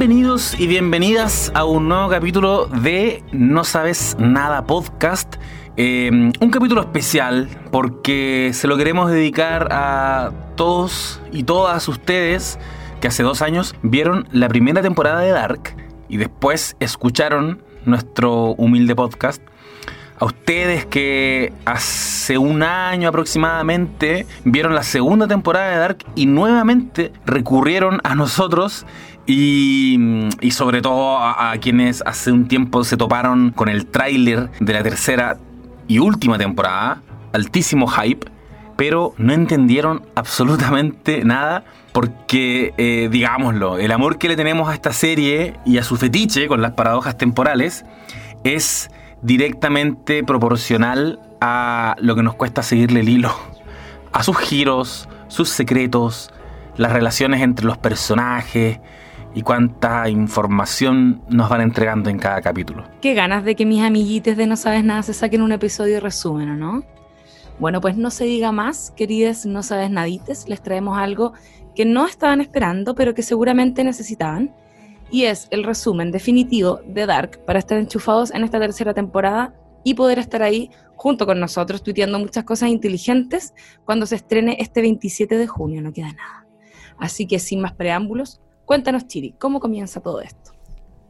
Bienvenidos y bienvenidas a un nuevo capítulo de No Sabes Nada Podcast. Eh, un capítulo especial porque se lo queremos dedicar a todos y todas ustedes que hace dos años vieron la primera temporada de Dark y después escucharon nuestro humilde podcast. A ustedes que hace un año aproximadamente vieron la segunda temporada de Dark y nuevamente recurrieron a nosotros y, sobre todo a, a, quienes hace un tiempo se toparon con el tráiler de la tercera y última temporada, altísimo hype, pero no entendieron absolutamente nada porque, eh, digámoslo, el amor que le tenemos a esta serie y a su fetiche con las paradojas temporales es directamente proporcional a lo que nos cuesta seguirle el hilo, a sus giros, sus secretos, las relaciones entre los personajes y cuánta información nos van entregando en cada capítulo. Qué ganas de que mis amiguites de No Sabes Nada se saquen un episodio de resumen, ¿no? Bueno, pues no se diga más, queridas No Sabes Nadites, les traemos algo que no estaban esperando, pero que seguramente necesitaban, y es el resumen definitivo de Dark para estar enchufados en esta tercera temporada y poder estar ahí junto con nosotros tuiteando muchas cosas inteligentes cuando se estrene este 27 de junio, no queda nada. Así que sin más preámbulos, cuéntanos Chiri, ¿cómo comienza todo esto?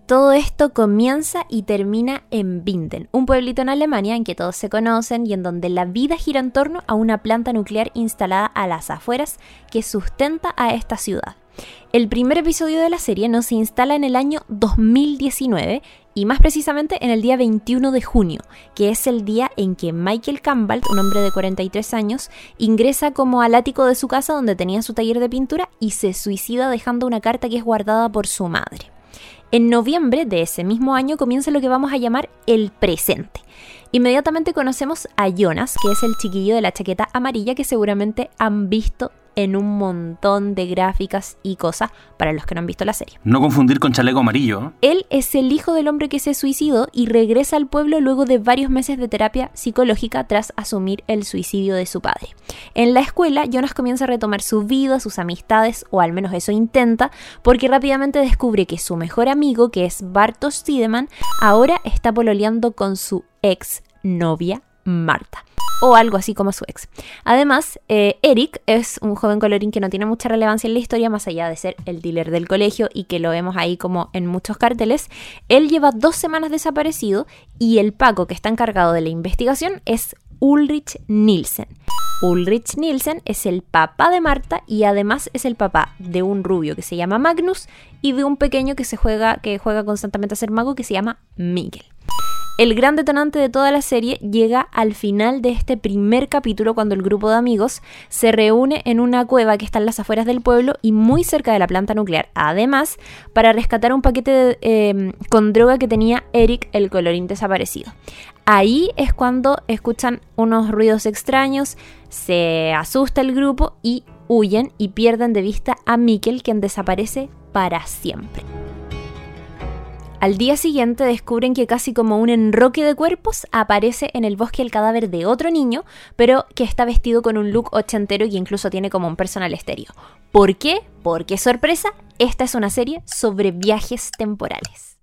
Todo esto comienza y termina en Binden, un pueblito en Alemania en que todos se conocen y en donde la vida gira en torno a una planta nuclear instalada a las afueras que sustenta a esta ciudad. El primer episodio de la serie nos instala en el año 2019 y más precisamente en el día 21 de junio, que es el día en que Michael Campbell, un hombre de 43 años, ingresa como al ático de su casa donde tenía su taller de pintura y se suicida dejando una carta que es guardada por su madre. En noviembre de ese mismo año comienza lo que vamos a llamar el presente. Inmediatamente conocemos a Jonas, que es el chiquillo de la chaqueta amarilla que seguramente han visto en un montón de gráficas y cosas para los que no han visto la serie. No confundir con chaleco amarillo. Él es el hijo del hombre que se suicidó y regresa al pueblo luego de varios meses de terapia psicológica tras asumir el suicidio de su padre. En la escuela, Jonas comienza a retomar su vida, sus amistades, o al menos eso intenta, porque rápidamente descubre que su mejor amigo, que es Bartosz Tiedemann, ahora está pololeando con su ex novia Marta o algo así como su ex. Además, eh, Eric es un joven colorín que no tiene mucha relevancia en la historia, más allá de ser el dealer del colegio y que lo vemos ahí como en muchos carteles. Él lleva dos semanas desaparecido y el Paco que está encargado de la investigación es Ulrich Nielsen. Ulrich Nielsen es el papá de Marta y además es el papá de un rubio que se llama Magnus y de un pequeño que se juega que juega constantemente a ser mago que se llama Miguel. El gran detonante de toda la serie llega al final de este primer capítulo cuando el grupo de amigos se reúne en una cueva que está en las afueras del pueblo y muy cerca de la planta nuclear, además para rescatar un paquete eh, con droga que tenía Eric el colorín desaparecido. Ahí es cuando escuchan unos ruidos extraños, se asusta el grupo y huyen y pierden de vista a Mikkel quien desaparece para siempre. Al día siguiente descubren que casi como un enroque de cuerpos aparece en el bosque el cadáver de otro niño, pero que está vestido con un look ochentero y incluso tiene como un personal estéreo. ¿Por qué? Porque sorpresa, esta es una serie sobre viajes temporales.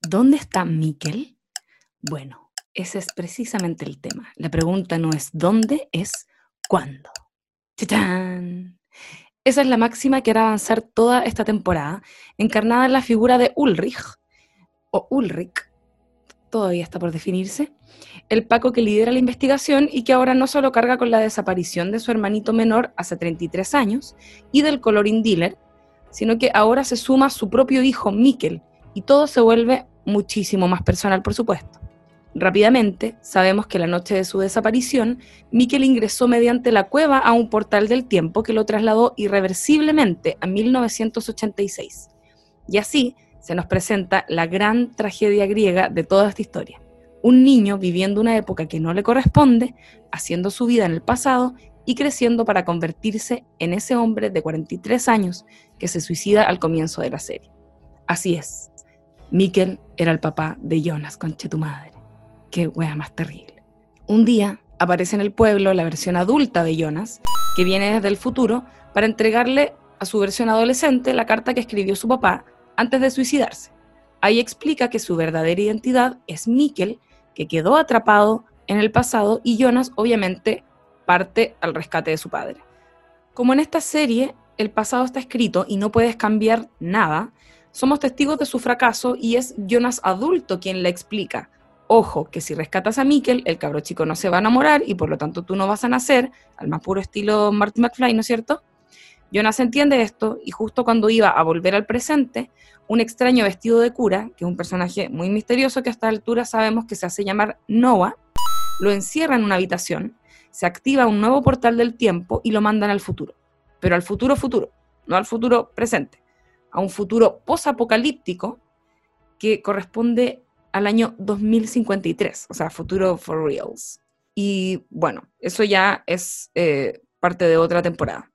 ¿Dónde está Mikkel? Bueno, ese es precisamente el tema. La pregunta no es dónde, es cuándo. Esa es la máxima que hará avanzar toda esta temporada, encarnada en la figura de Ulrich, o Ulrich, todavía está por definirse, el Paco que lidera la investigación y que ahora no solo carga con la desaparición de su hermanito menor hace 33 años y del coloring dealer, sino que ahora se suma su propio hijo Mikkel y todo se vuelve muchísimo más personal, por supuesto. Rápidamente, sabemos que la noche de su desaparición, Mikkel ingresó mediante la cueva a un portal del tiempo que lo trasladó irreversiblemente a 1986. Y así se nos presenta la gran tragedia griega de toda esta historia. Un niño viviendo una época que no le corresponde, haciendo su vida en el pasado y creciendo para convertirse en ese hombre de 43 años que se suicida al comienzo de la serie. Así es, Mikkel era el papá de Jonas, conche tu madre. Qué wea más terrible. Un día aparece en el pueblo la versión adulta de Jonas, que viene desde el futuro, para entregarle a su versión adolescente la carta que escribió su papá antes de suicidarse. Ahí explica que su verdadera identidad es Mikkel, que quedó atrapado en el pasado y Jonas obviamente parte al rescate de su padre. Como en esta serie el pasado está escrito y no puedes cambiar nada, somos testigos de su fracaso y es Jonas adulto quien le explica. Ojo, que si rescatas a Mikkel, el cabro chico no se va a enamorar y por lo tanto tú no vas a nacer, al más puro estilo Marty McFly, ¿no es cierto? Jonas entiende esto y justo cuando iba a volver al presente, un extraño vestido de cura, que es un personaje muy misterioso que a esta altura sabemos que se hace llamar Noah, lo encierra en una habitación, se activa un nuevo portal del tiempo y lo mandan al futuro. Pero al futuro futuro, no al futuro presente, a un futuro posapocalíptico que corresponde al año 2053, o sea, futuro for reals. Y bueno, eso ya es eh, parte de otra temporada.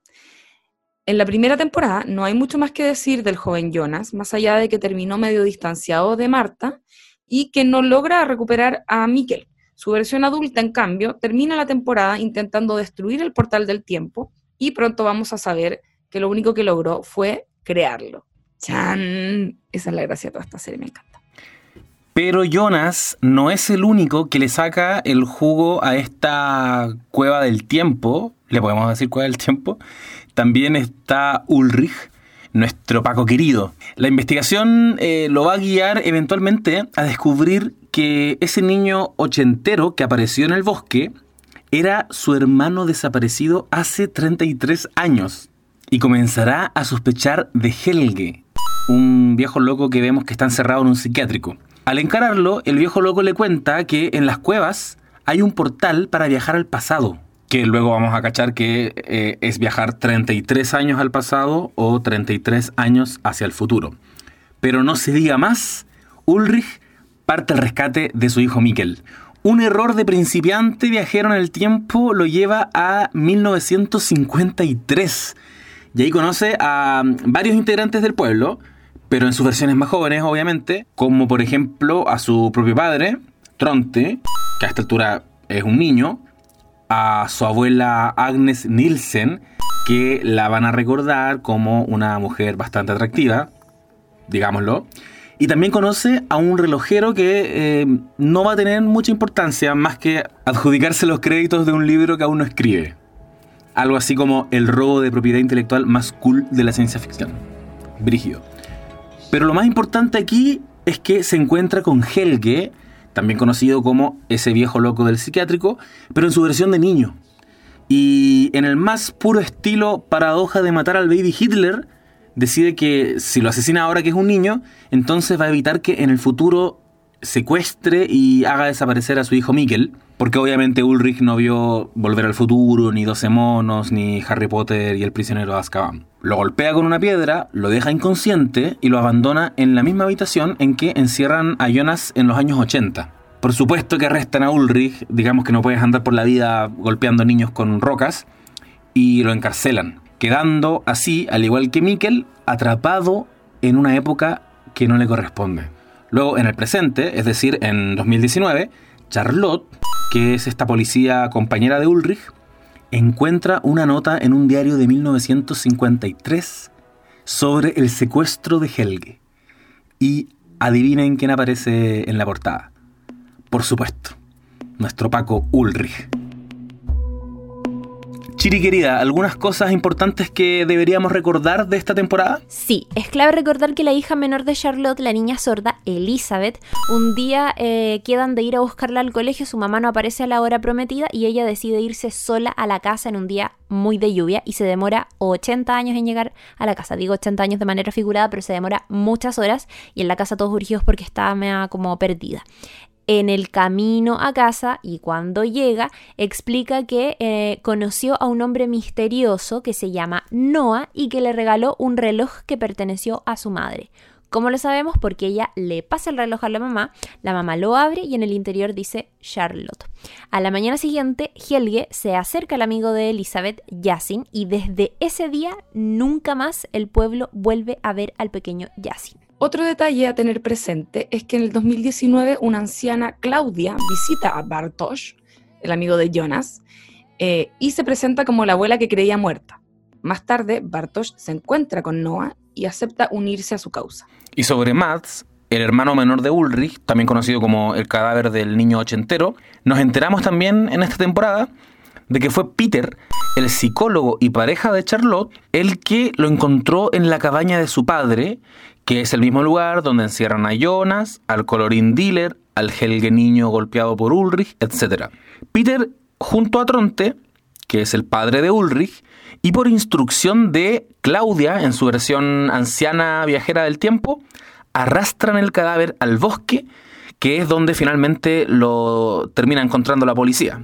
En la primera temporada no hay mucho más que decir del joven Jonas, más allá de que terminó medio distanciado de Marta y que no logra recuperar a Mikkel. Su versión adulta, en cambio, termina la temporada intentando destruir el portal del tiempo y pronto vamos a saber que lo único que logró fue crearlo. ¡Chan! Esa es la gracia de toda esta serie, me encanta. Pero Jonas no es el único que le saca el jugo a esta cueva del tiempo, le podemos decir cueva del tiempo, también está Ulrich, nuestro Paco querido. La investigación eh, lo va a guiar eventualmente a descubrir que ese niño ochentero que apareció en el bosque era su hermano desaparecido hace 33 años y comenzará a sospechar de Helge, un viejo loco que vemos que está encerrado en un psiquiátrico. Al encararlo, el viejo loco le cuenta que en las cuevas hay un portal para viajar al pasado que luego vamos a cachar que eh, es viajar 33 años al pasado o 33 años hacia el futuro. Pero no se diga más, Ulrich parte al rescate de su hijo Mikkel. Un error de principiante viajero en el tiempo lo lleva a 1953. Y ahí conoce a varios integrantes del pueblo, pero en sus versiones más jóvenes, obviamente, como por ejemplo a su propio padre, Tronte, que a esta altura es un niño, a su abuela Agnes Nielsen, que la van a recordar como una mujer bastante atractiva, digámoslo. Y también conoce a un relojero que eh, no va a tener mucha importancia más que adjudicarse los créditos de un libro que aún no escribe. Algo así como el robo de propiedad intelectual más cool de la ciencia ficción. Brígido. Pero lo más importante aquí es que se encuentra con Helge, también conocido como ese viejo loco del psiquiátrico, pero en su versión de niño. Y en el más puro estilo paradoja de matar al baby Hitler, decide que si lo asesina ahora que es un niño, entonces va a evitar que en el futuro secuestre y haga desaparecer a su hijo Mikkel, porque obviamente Ulrich no vio Volver al Futuro, ni 12 monos, ni Harry Potter y el prisionero de Azkaban. Lo golpea con una piedra, lo deja inconsciente y lo abandona en la misma habitación en que encierran a Jonas en los años 80. Por supuesto que arrestan a Ulrich, digamos que no puedes andar por la vida golpeando niños con rocas, y lo encarcelan, quedando así, al igual que Mikkel, atrapado en una época que no le corresponde. Luego, en el presente, es decir, en 2019, Charlotte, que es esta policía compañera de Ulrich, encuentra una nota en un diario de 1953 sobre el secuestro de Helge. Y adivinen quién aparece en la portada. Por supuesto, nuestro Paco Ulrich. Chiri querida, ¿algunas cosas importantes que deberíamos recordar de esta temporada? Sí, es clave recordar que la hija menor de Charlotte, la niña sorda, Elizabeth, un día eh, quedan de ir a buscarla al colegio, su mamá no aparece a la hora prometida y ella decide irse sola a la casa en un día muy de lluvia y se demora 80 años en llegar a la casa. Digo 80 años de manera figurada, pero se demora muchas horas y en la casa todos urgidos porque estaba como perdida en el camino a casa y cuando llega explica que eh, conoció a un hombre misterioso que se llama Noah y que le regaló un reloj que perteneció a su madre. ¿Cómo lo sabemos? Porque ella le pasa el reloj a la mamá, la mamá lo abre y en el interior dice Charlotte. A la mañana siguiente, Helge se acerca al amigo de Elizabeth, Yasin, y desde ese día nunca más el pueblo vuelve a ver al pequeño Yasin. Otro detalle a tener presente es que en el 2019 una anciana, Claudia, visita a Bartosz, el amigo de Jonas, eh, y se presenta como la abuela que creía muerta. Más tarde, Bartosz se encuentra con Noah y acepta unirse a su causa. Y sobre Mads, el hermano menor de Ulrich, también conocido como el cadáver del niño ochentero, nos enteramos también en esta temporada de que fue Peter, el psicólogo y pareja de Charlotte, el que lo encontró en la cabaña de su padre, que es el mismo lugar donde encierran a Jonas, al colorín dealer, al Helge niño golpeado por Ulrich, etc. Peter, junto a Tronte, que es el padre de Ulrich, y por instrucción de Claudia, en su versión anciana viajera del tiempo, arrastran el cadáver al bosque, que es donde finalmente lo termina encontrando la policía.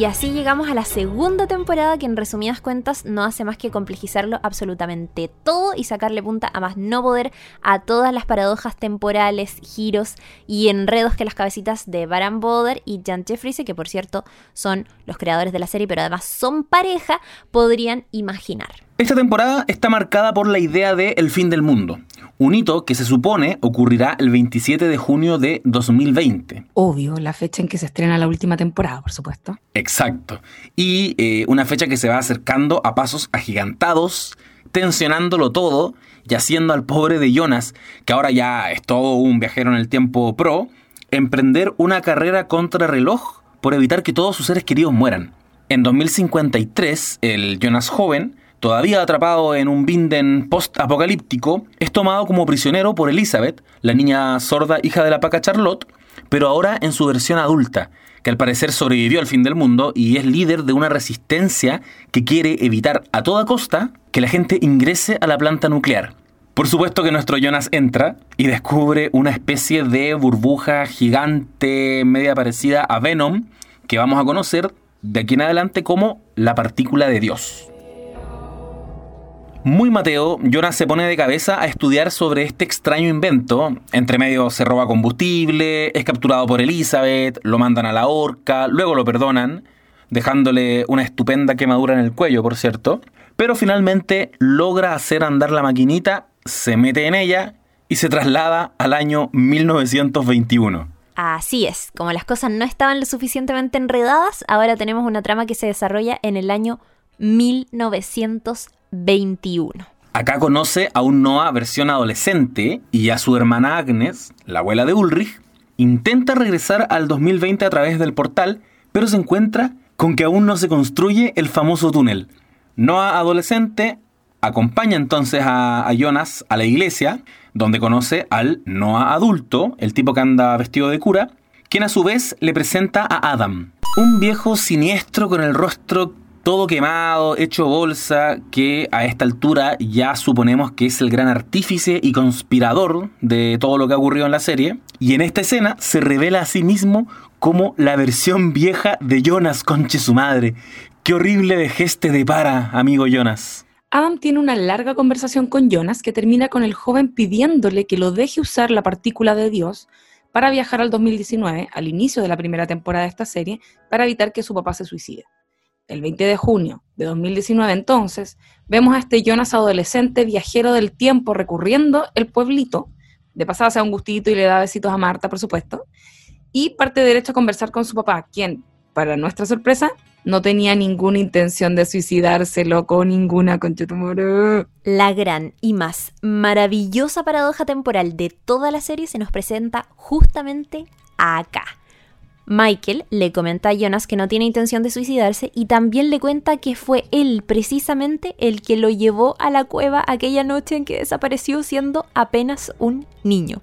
Y así llegamos a la segunda temporada que en resumidas cuentas no hace más que complejizarlo absolutamente todo y sacarle punta a más no poder a todas las paradojas temporales, giros y enredos que las cabecitas de Baran Boder y Jan Jeffries, que por cierto son los creadores de la serie pero además son pareja, podrían imaginar. Esta temporada está marcada por la idea de el fin del mundo, un hito que se supone ocurrirá el 27 de junio de 2020. Obvio, la fecha en que se estrena la última temporada, por supuesto. Exacto. Y eh, una fecha que se va acercando a pasos agigantados, tensionándolo todo y haciendo al pobre de Jonas, que ahora ya es todo un viajero en el tiempo pro, emprender una carrera contra reloj por evitar que todos sus seres queridos mueran. En 2053, el Jonas joven todavía atrapado en un Binden post-apocalíptico, es tomado como prisionero por Elizabeth, la niña sorda hija de la paca Charlotte, pero ahora en su versión adulta, que al parecer sobrevivió al fin del mundo y es líder de una resistencia que quiere evitar a toda costa que la gente ingrese a la planta nuclear. Por supuesto que nuestro Jonas entra y descubre una especie de burbuja gigante media parecida a Venom que vamos a conocer de aquí en adelante como la partícula de Dios. Muy Mateo, Jonas se pone de cabeza a estudiar sobre este extraño invento. Entre medio se roba combustible, es capturado por Elizabeth, lo mandan a la horca, luego lo perdonan, dejándole una estupenda quemadura en el cuello, por cierto. Pero finalmente logra hacer andar la maquinita, se mete en ella y se traslada al año 1921. Así es, como las cosas no estaban lo suficientemente enredadas, ahora tenemos una trama que se desarrolla en el año 1921. 21. Acá conoce a un Noah versión adolescente y a su hermana Agnes, la abuela de Ulrich. Intenta regresar al 2020 a través del portal, pero se encuentra con que aún no se construye el famoso túnel. Noah adolescente acompaña entonces a, a, Jonas a la iglesia, donde conoce al Noah adulto, el tipo que anda vestido de cura, quien a su vez le presenta a Adam, un viejo siniestro con el rostro todo quemado, hecho bolsa, que a esta altura ya suponemos que es el gran artífice y conspirador de todo lo que ha ocurrido en la serie. Y en esta escena se revela a sí mismo como la versión vieja de Jonas, conche su madre. Qué horrible vejez te depara, amigo Jonas. Adam tiene una larga conversación con Jonas que termina con el joven pidiéndole que lo deje usar la partícula de Dios para viajar al 2019, al inicio de la primera temporada de esta serie, para evitar que su papá se suicide el 20 de junio de 2019 entonces, vemos a este Jonas adolescente viajero del tiempo recurriendo el pueblito, de pasada sea un gustito y le da besitos a Marta, por supuesto, y parte derecho a conversar con su papá, quien, para nuestra sorpresa, no tenía ninguna intención de suicidarse, loco, ninguna conchetumora. La gran y más maravillosa paradoja temporal de toda la serie se nos presenta justamente acá. Michael le comenta a Jonas que no tiene intención de suicidarse y también le cuenta que fue él precisamente el que lo llevó a la cueva aquella noche en que desapareció siendo apenas un niño.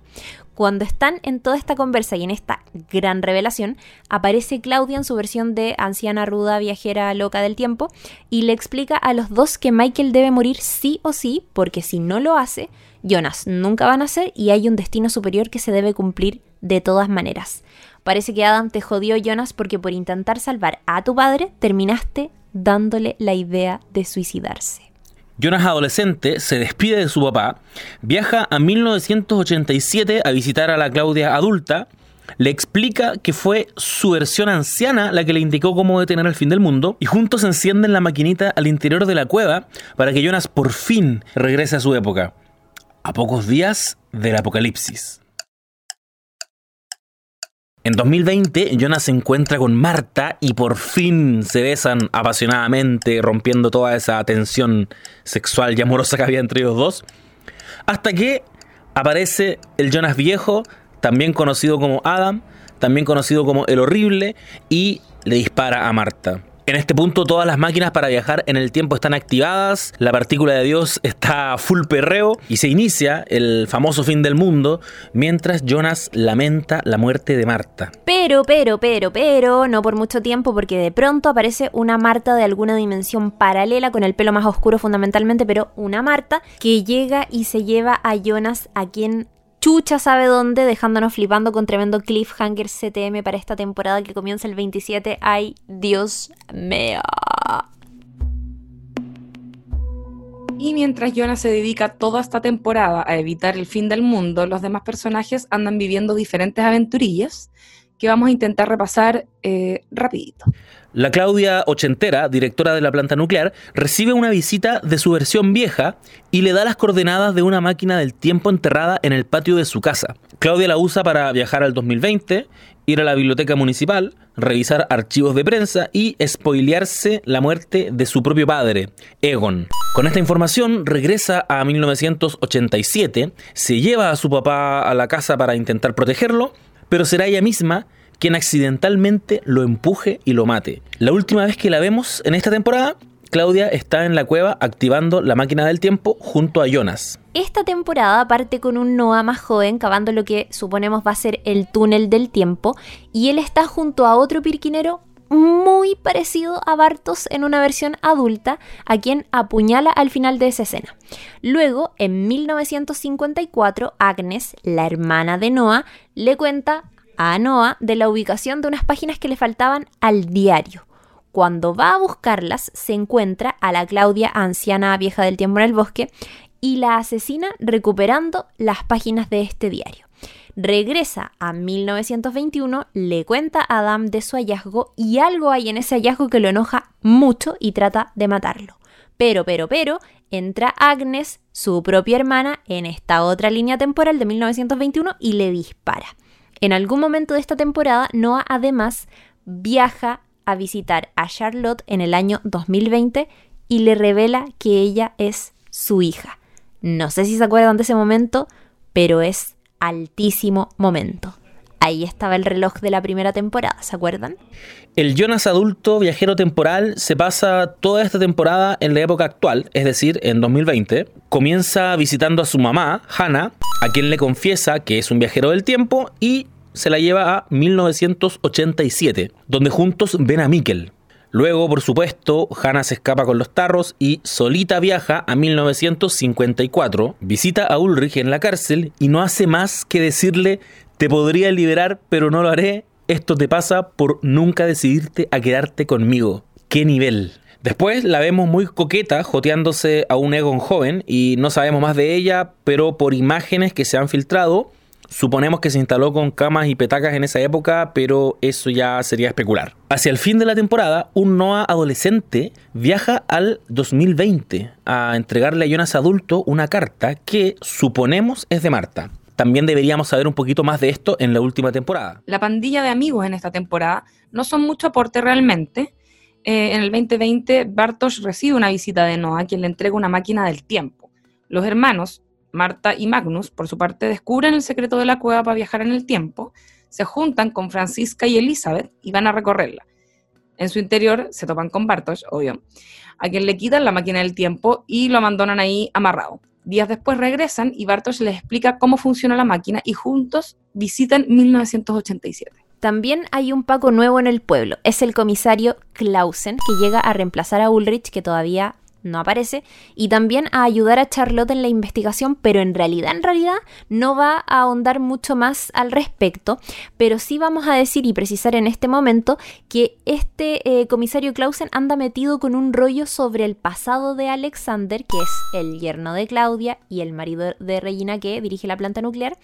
Cuando están en toda esta conversa y en esta gran revelación, aparece Claudia en su versión de anciana ruda viajera loca del tiempo y le explica a los dos que Michael debe morir sí o sí, porque si no lo hace, Jonas nunca va a nacer y hay un destino superior que se debe cumplir de todas maneras. Parece que Adam te jodió, Jonas, porque por intentar salvar a tu padre terminaste dándole la idea de suicidarse. Jonas adolescente se despide de su papá, viaja a 1987 a visitar a la Claudia adulta, le explica que fue su versión anciana la que le indicó cómo detener el fin del mundo y juntos encienden la maquinita al interior de la cueva para que Jonas por fin regrese a su época, a pocos días del apocalipsis. En 2020, Jonas se encuentra con Marta y por fin se besan apasionadamente, rompiendo toda esa tensión sexual y amorosa que había entre ellos dos. Hasta que aparece el Jonas viejo, también conocido como Adam, también conocido como el horrible, y le dispara a Marta. En este punto todas las máquinas para viajar en el tiempo están activadas, la partícula de Dios está full perreo y se inicia el famoso fin del mundo mientras Jonas lamenta la muerte de Marta. Pero, pero, pero, pero, no por mucho tiempo porque de pronto aparece una Marta de alguna dimensión paralela con el pelo más oscuro fundamentalmente, pero una Marta que llega y se lleva a Jonas a quien chucha sabe dónde, dejándonos flipando con tremendo cliffhanger CTM para esta temporada que comienza el 27. ¡Ay, Dios mío! Y mientras Jonas se dedica toda esta temporada a evitar el fin del mundo, los demás personajes andan viviendo diferentes aventurillas que vamos a intentar repasar eh, rapidito. La Claudia ochentera, directora de la planta nuclear, recibe una visita de su versión vieja y le da las coordenadas de una máquina del tiempo enterrada en el patio de su casa. Claudia la usa para viajar al 2020, ir a la biblioteca municipal, revisar archivos de prensa y spoilearse la muerte de su propio padre, Egon. Con esta información regresa a 1987, se lleva a su papá a la casa para intentar protegerlo, pero será ella misma quien accidentalmente lo empuje y lo mate. La última vez que la vemos en esta temporada, Claudia está en la cueva activando la máquina del tiempo junto a Jonas. Esta temporada parte con un Noah más joven cavando lo que suponemos va a ser el túnel del tiempo y él está junto a otro pirquinero muy parecido a Bartos en una versión adulta, a quien apuñala al final de esa escena. Luego, en 1954, Agnes, la hermana de Noah, le cuenta a Noah de la ubicación de unas páginas que le faltaban al diario. Cuando va a buscarlas, se encuentra a la Claudia, anciana vieja del tiempo en el bosque, y la asesina recuperando las páginas de este diario. Regresa a 1921, le cuenta a Adam de su hallazgo y algo hay en ese hallazgo que lo enoja mucho y trata de matarlo. Pero, pero, pero, entra Agnes, su propia hermana, en esta otra línea temporal de 1921 y le dispara. En algún momento de esta temporada, Noah además viaja a visitar a Charlotte en el año 2020 y le revela que ella es su hija. No sé si se acuerdan de ese momento, pero es altísimo momento. Ahí estaba el reloj de la primera temporada, ¿se acuerdan? El Jonas adulto viajero temporal se pasa toda esta temporada en la época actual, es decir, en 2020. Comienza visitando a su mamá, Hannah, a quien le confiesa que es un viajero del tiempo y se la lleva a 1987, donde juntos ven a Mikkel. Luego, por supuesto, Hannah se escapa con los tarros y solita viaja a 1954, visita a Ulrich en la cárcel y no hace más que decirle te podría liberar, pero no lo haré. Esto te pasa por nunca decidirte a quedarte conmigo. ¡Qué nivel! Después la vemos muy coqueta, joteándose a un Egon joven y no sabemos más de ella, pero por imágenes que se han filtrado, Suponemos que se instaló con camas y petacas en esa época, pero eso ya sería especular. Hacia el fin de la temporada, un Noah adolescente viaja al 2020 a entregarle a Jonas adulto una carta que suponemos es de Marta. También deberíamos saber un poquito más de esto en la última temporada. La pandilla de amigos en esta temporada no son mucho aporte realmente. Eh, en el 2020, Bartosz recibe una visita de Noah, quien le entrega una máquina del tiempo. Los hermanos, Marta y Magnus, por su parte, descubren el secreto de la cueva para viajar en el tiempo, se juntan con Francisca y Elizabeth y van a recorrerla. En su interior se topan con Bartosz, obvio, a quien le quitan la máquina del tiempo y lo abandonan ahí amarrado. Días después regresan y Bartosz les explica cómo funciona la máquina y juntos visitan 1987. También hay un Paco nuevo en el pueblo. Es el comisario Clausen, que llega a reemplazar a Ulrich, que todavía no aparece, y también a ayudar a Charlotte en la investigación, pero en realidad, en realidad, no va a ahondar mucho más al respecto, pero sí vamos a decir y precisar en este momento que este eh, comisario Clausen anda metido con un rollo sobre el pasado de Alexander, que es el yerno de Claudia y el marido de Regina que dirige la planta nuclear,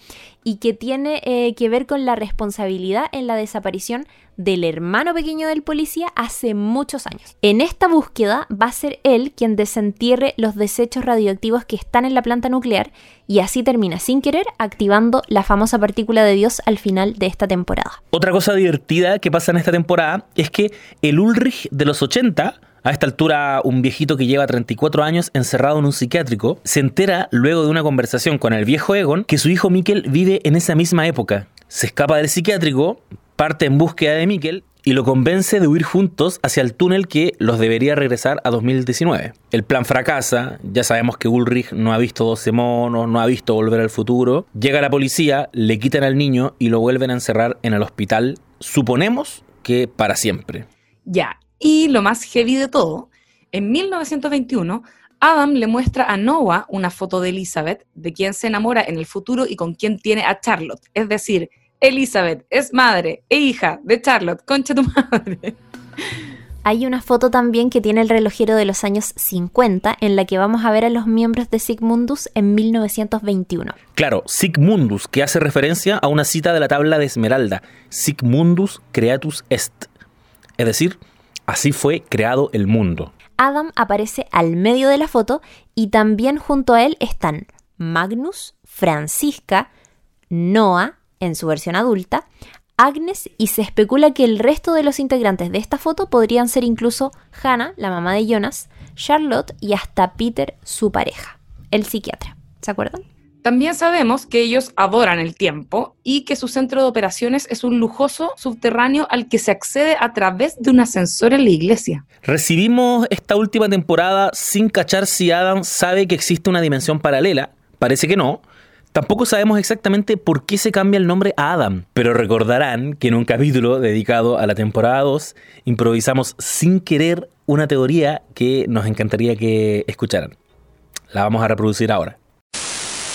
y que tiene eh, que ver con la responsabilidad en la desaparición del hermano pequeño del policía hace muchos años. En esta búsqueda va a ser él quien quien desentierre los desechos radioactivos que están en la planta nuclear y así termina sin querer activando la famosa partícula de Dios al final de esta temporada. Otra cosa divertida que pasa en esta temporada es que el Ulrich de los 80 a esta altura, un viejito que lleva 34 años encerrado en un psiquiátrico se entera, luego de una conversación con el viejo Egon, que su hijo Mikkel vive en esa misma época. Se escapa del psiquiátrico, parte en búsqueda de Mikkel y lo convence de huir juntos hacia el túnel que los debería regresar a 2019. El plan fracasa, ya sabemos que Ulrich no ha visto 12 monos, no ha visto volver al futuro. Llega la policía, le quitan al niño y lo vuelven a encerrar en el hospital, suponemos que para siempre. Ya, y lo más heavy de todo, en 1921, Adam le muestra a Noah una foto de Elizabeth, de quien se enamora en el futuro y con quien tiene a Charlotte. Es decir, Elizabeth es madre e hija de Charlotte, concha tu madre. Hay una foto también que tiene el relojero de los años 50 en la que vamos a ver a los miembros de Sigmundus en 1921. Claro, Sigmundus, que hace referencia a una cita de la tabla de Esmeralda, Sigmundus creatus est. Es decir, Así fue creado el mundo. Adam aparece al medio de la foto y también junto a él están Magnus, Francisca, Noah en su versión adulta, Agnes y se especula que el resto de los integrantes de esta foto podrían ser incluso Hannah, la mamá de Jonas, Charlotte y hasta Peter, su pareja, el psiquiatra. ¿Se acuerdan? También sabemos que ellos adoran el tiempo y que su centro de operaciones es un lujoso subterráneo al que se accede a través de un ascensor en la iglesia. Recibimos esta última temporada sin cachar si Adam sabe que existe una dimensión paralela. Parece que no. Tampoco sabemos exactamente por qué se cambia el nombre a Adam, pero recordarán que en un capítulo dedicado a la temporada 2 improvisamos sin querer una teoría que nos encantaría que escucharan. La vamos a reproducir ahora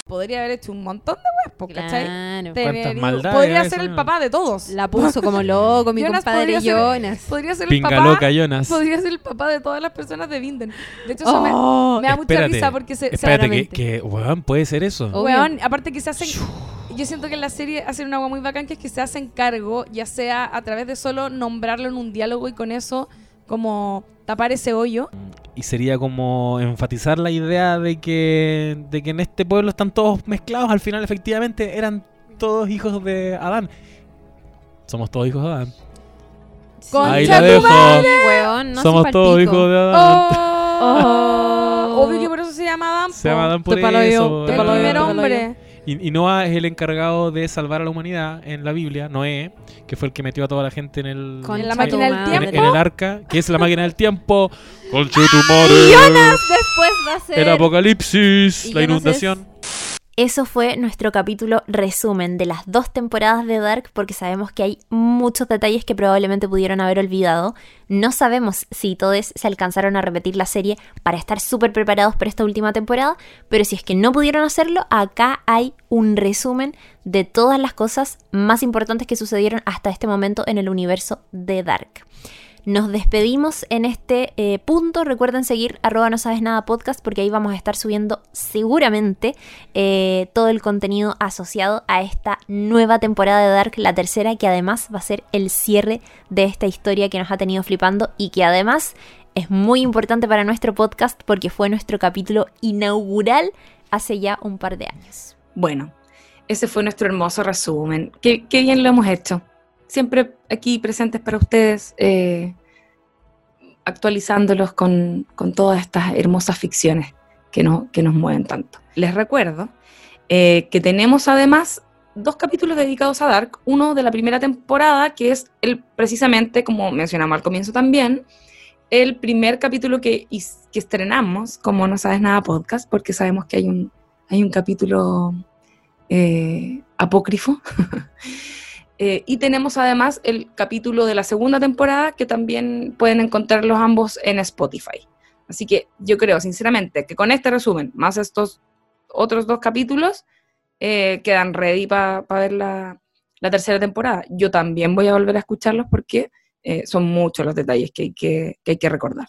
podría haber hecho un montón de weas, ¿cachai? Claro. Tener- ¿Cuántas maldades podría eso, ser el no? papá de todos. La puso como loco mi Jonas compadre podría ser- Jonas. Podría ser el Pinga papá. loca Jonas. Podría ser el papá de todas las personas de Vinden. De hecho, eso me- Oh, me, da mucha espérate, risa porque se, Espérate, que, que weón, puede ser eso. Weón, aparte que se hacen. Yo siento que en la serie hacen una agua muy bacán que es que se hacen cargo, ya sea a través de solo nombrarlo en un diálogo y con eso, como tapar ese hoyo. Y sería como enfatizar la idea de que, de que en este pueblo están todos mezclados. Al final, efectivamente, eran todos hijos de Adán. Somos todos hijos de Adán. Concha Ahí la tu dejo. madre. Weón, no Somos todos hijos de Adán. Oh. Obvio que por eso se llama Adam. Se llama Adán por yo, eso. El primer hombre. Y, y Noah es el encargado de salvar a la humanidad en la Biblia, Noé, que fue el que metió a toda la gente en el, Concha En la máquina tu del madre. en, tiempo. en el arca, que es la máquina del tiempo. Conchetumare. Después va a ser El apocalipsis, Y la Jonas inundación. Eso fue nuestro capítulo resumen de las dos temporadas de Dark porque sabemos que hay muchos detalles que probablemente pudieron haber olvidado. No sabemos si todos se alcanzaron a repetir la serie para estar súper preparados para esta última temporada, pero si es que no pudieron hacerlo, acá hay un resumen de todas las cosas más importantes que sucedieron hasta este momento en el universo de Dark. Nos despedimos en este eh, punto. Recuerden seguir arroba no sabes nada podcast porque ahí vamos a estar subiendo seguramente eh, todo el contenido asociado a esta nueva temporada de Dark, la tercera, que además va a ser el cierre de esta historia que nos ha tenido flipando y que además es muy importante para nuestro podcast porque fue nuestro capítulo inaugural hace ya un par de años. Bueno, ese fue nuestro hermoso resumen. Qué, qué bien lo hemos hecho. Siempre aquí presentes para ustedes, eh, actualizándolos con, con todas estas hermosas ficciones que, no- que nos mueven tanto. Les recuerdo eh, que tenemos además dos capítulos dedicados a Dark. Uno de la primera temporada, que es el, precisamente, como mencionamos al comienzo también, el primer capítulo que, que estrenamos, como No Sabes Nada Podcast, porque sabemos que hay un, hay un capítulo eh, apócrifo. Eh, y tenemos además el capítulo de la segunda temporada que también pueden encontrarlos ambos en Spotify. Así que yo creo sinceramente que con este resumen, más estos otros dos capítulos, eh, quedan ready para ver la, tercera temporada. Yo también voy a volver a escucharlos porque eh, son muchos los detalles que hay que recordar.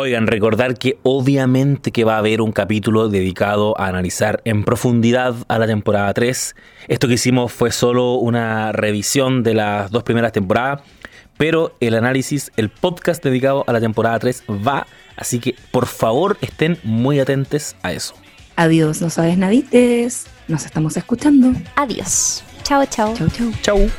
Oigan, recordar que obviamente que va a haber un capítulo dedicado a analizar en profundidad a la temporada 3. Esto que hicimos fue solo una revisión de las dos primeras temporadas, pero el análisis, el podcast dedicado a la temporada 3 va, así que por favor estén muy atentos a eso. Adiós, no sabes nadites. Nos estamos escuchando. Adiós. Chao, chao. Chau, chau. Chau.